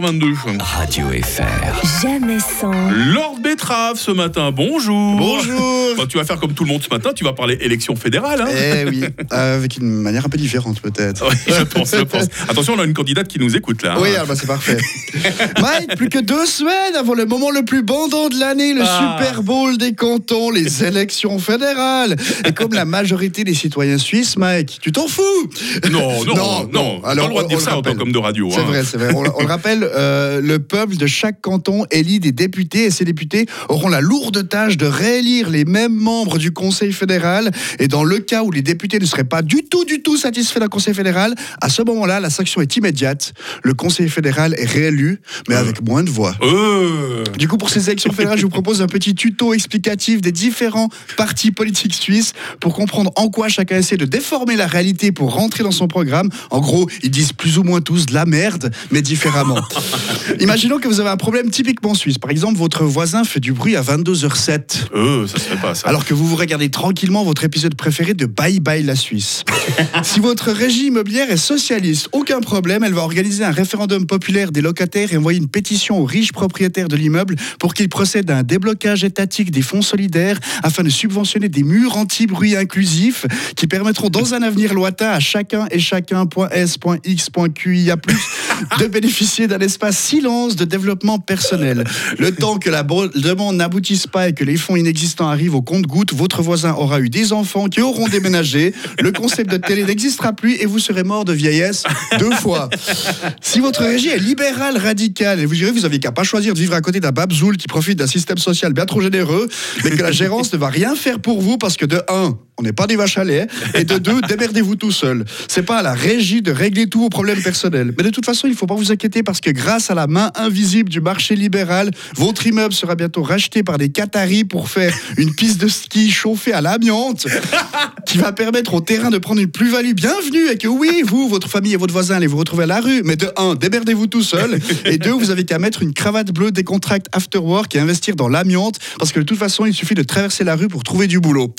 22. Radio FR. Jamais sans. Lord Betrave ce matin, bonjour. Bonjour. Bah, tu vas faire comme tout le monde ce matin, tu vas parler élection fédérale. Hein Eh oui, euh, avec une manière un peu différente peut-être. oui, je pense, je pense. Attention, on a une candidate qui nous écoute là. hein. Oui, ah bah c'est parfait. Mike, plus que deux semaines avant le moment le plus bandant de l'année, le Ah. Super Bowl des cantons, les élections fédérales. Et comme la majorité des citoyens suisses, Mike, tu t'en fous Non, non, non, Non, non. Alors, pas le droit de on- dire on ça en tant qu'homme de radio. C'est hein. vrai, c'est vrai. On, on le rappelle, euh, le peuple de chaque canton élit des députés et ces députés auront la lourde tâche de réélire les mêmes membres du Conseil fédéral. Et dans le cas où les députés ne seraient pas du tout, du tout satisfaits d'un Conseil fédéral, à ce moment-là, la sanction est immédiate. Le Conseil fédéral est réélu, mais avec moins de voix. Euh, Du coup, pour ces élections fédérales, je vous propose un petit tuto explicatif des différents partis politiques suisses pour comprendre en quoi chacun essaie de déformer la réalité pour rentrer dans son programme. En gros, ils disent plus ou moins tous de la merde, mais différemment. Imaginons que vous avez un problème typiquement suisse. Par exemple, votre voisin fait du bruit à 22h07. euh, ça se fait pas ça. Alors que vous vous regardez tranquillement votre épisode préféré de Bye Bye la Suisse. si votre régie immobilière est socialiste, aucun problème, elle va organiser un référendum populaire des locataires et envoyer une pétition aux riches propriétaires de l'immeuble pour qu'ils procèdent à un déblocage étatique des fonds solidaires afin de subventionner des murs anti-bruit inclusifs qui permettront dans un avenir lointain à chacun et chacun.s.x.QIA+, de bénéficier d'un espace silence de développement personnel. Le temps que la demande n'aboutisse pas et que les fonds inexistants arrivent au compte-goutte, votre voisin aura eu des enfants qui auront déménagé, le concept de télé n'existera plus et vous serez mort de vieillesse deux fois. Si votre régie est libérale radicale, et vous direz vous avez qu'à pas choisir de vivre à côté d'un babzoul qui profite d'un système social bien trop généreux, mais que la gérance ne va rien faire pour vous parce que de 1, on n'est pas des vaches à lait, et de 2, démerdez-vous tout seul. C'est pas à la régie de régler tous vos problèmes personnels. Mais de toute façon, il ne faut pas vous inquiéter parce que grâce à la main invisible du marché libéral, votre immeuble sera bientôt racheté par des Qataris pour faire une piste de ski chauffée à l'amiante qui va permettre au terrain de prendre une plus-value bienvenue et que oui, vous, votre famille et votre voisin allez vous retrouver à la rue. Mais de 1, démerdez-vous tout seul. Et 2, vous avez qu'à mettre une cravate bleue des contracts after work et investir dans l'amiante parce que de toute façon, il suffit de traverser la rue pour trouver du boulot.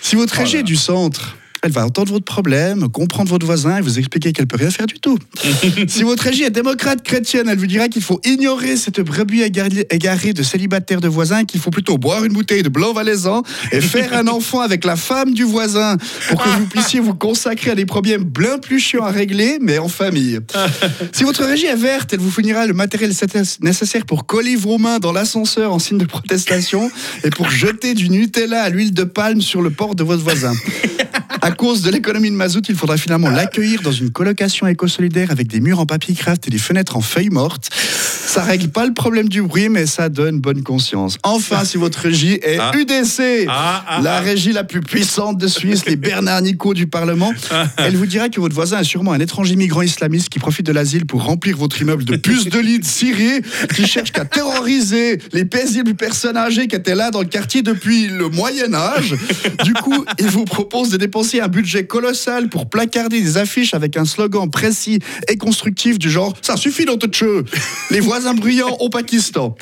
Si votre régie est du centre, elle va entendre votre problème, comprendre votre voisin et vous expliquer qu'elle peut rien faire du tout. si votre régie est démocrate chrétienne, elle vous dira qu'il faut ignorer cette brebis égarée de célibataires de voisins, qu'il faut plutôt boire une bouteille de blanc valaisan et faire un enfant avec la femme du voisin pour que vous puissiez vous consacrer à des problèmes bien plus chiants à régler, mais en famille. Si votre régie est verte, elle vous fournira le matériel nécessaire pour coller vos mains dans l'ascenseur en signe de protestation et pour jeter du Nutella à l'huile de palme sur le port de votre voisin. À cause de l'économie de mazout, il faudra finalement l'accueillir dans une colocation éco-solidaire avec des murs en papier craft et des fenêtres en feuilles mortes. Ça règle pas le problème du bruit, mais ça donne bonne conscience. Enfin, si votre régie est Ah. UDC, Ah, ah, la régie la plus puissante de Suisse, les Bernard Nico du Parlement, elle vous dira que votre voisin est sûrement un étranger migrant islamiste qui profite de l'asile pour remplir votre immeuble de puces de lit de Syrie, qui cherche qu'à terroriser les paisibles personnes âgées qui étaient là dans le quartier depuis le Moyen Âge. Du coup, il vous propose de dépenser un budget colossal pour placarder des affiches avec un slogan précis et constructif du genre ça suffit dans toute chose. Les voisins bruyants au Pakistan.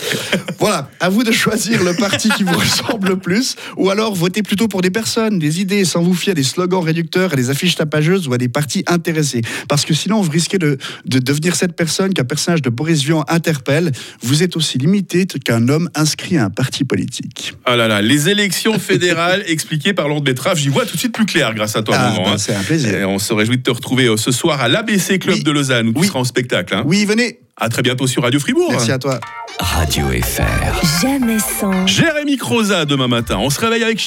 Voilà, à vous de choisir le parti qui vous ressemble le plus, ou alors votez plutôt pour des personnes, des idées, sans vous fier à des slogans réducteurs, à des affiches tapageuses ou à des partis intéressés. Parce que sinon, vous risquez de, de devenir cette personne qu'un personnage de Boris Vian interpelle. Vous êtes aussi limité qu'un homme inscrit à un parti politique. Ah là là, les élections fédérales expliquées par Lord Betrave, j'y vois tout de suite plus clair grâce à toi, Ah, bah, hein. c'est un plaisir. Et on se réjouit de te retrouver euh, ce soir à l'ABC Club Oui. de Lausanne où tu Oui. seras en spectacle. hein. Oui, venez. À très bientôt sur Radio Fribourg. Merci à toi. Radio FR. Jamais sans. Jérémy Croza demain matin. On se réveille avec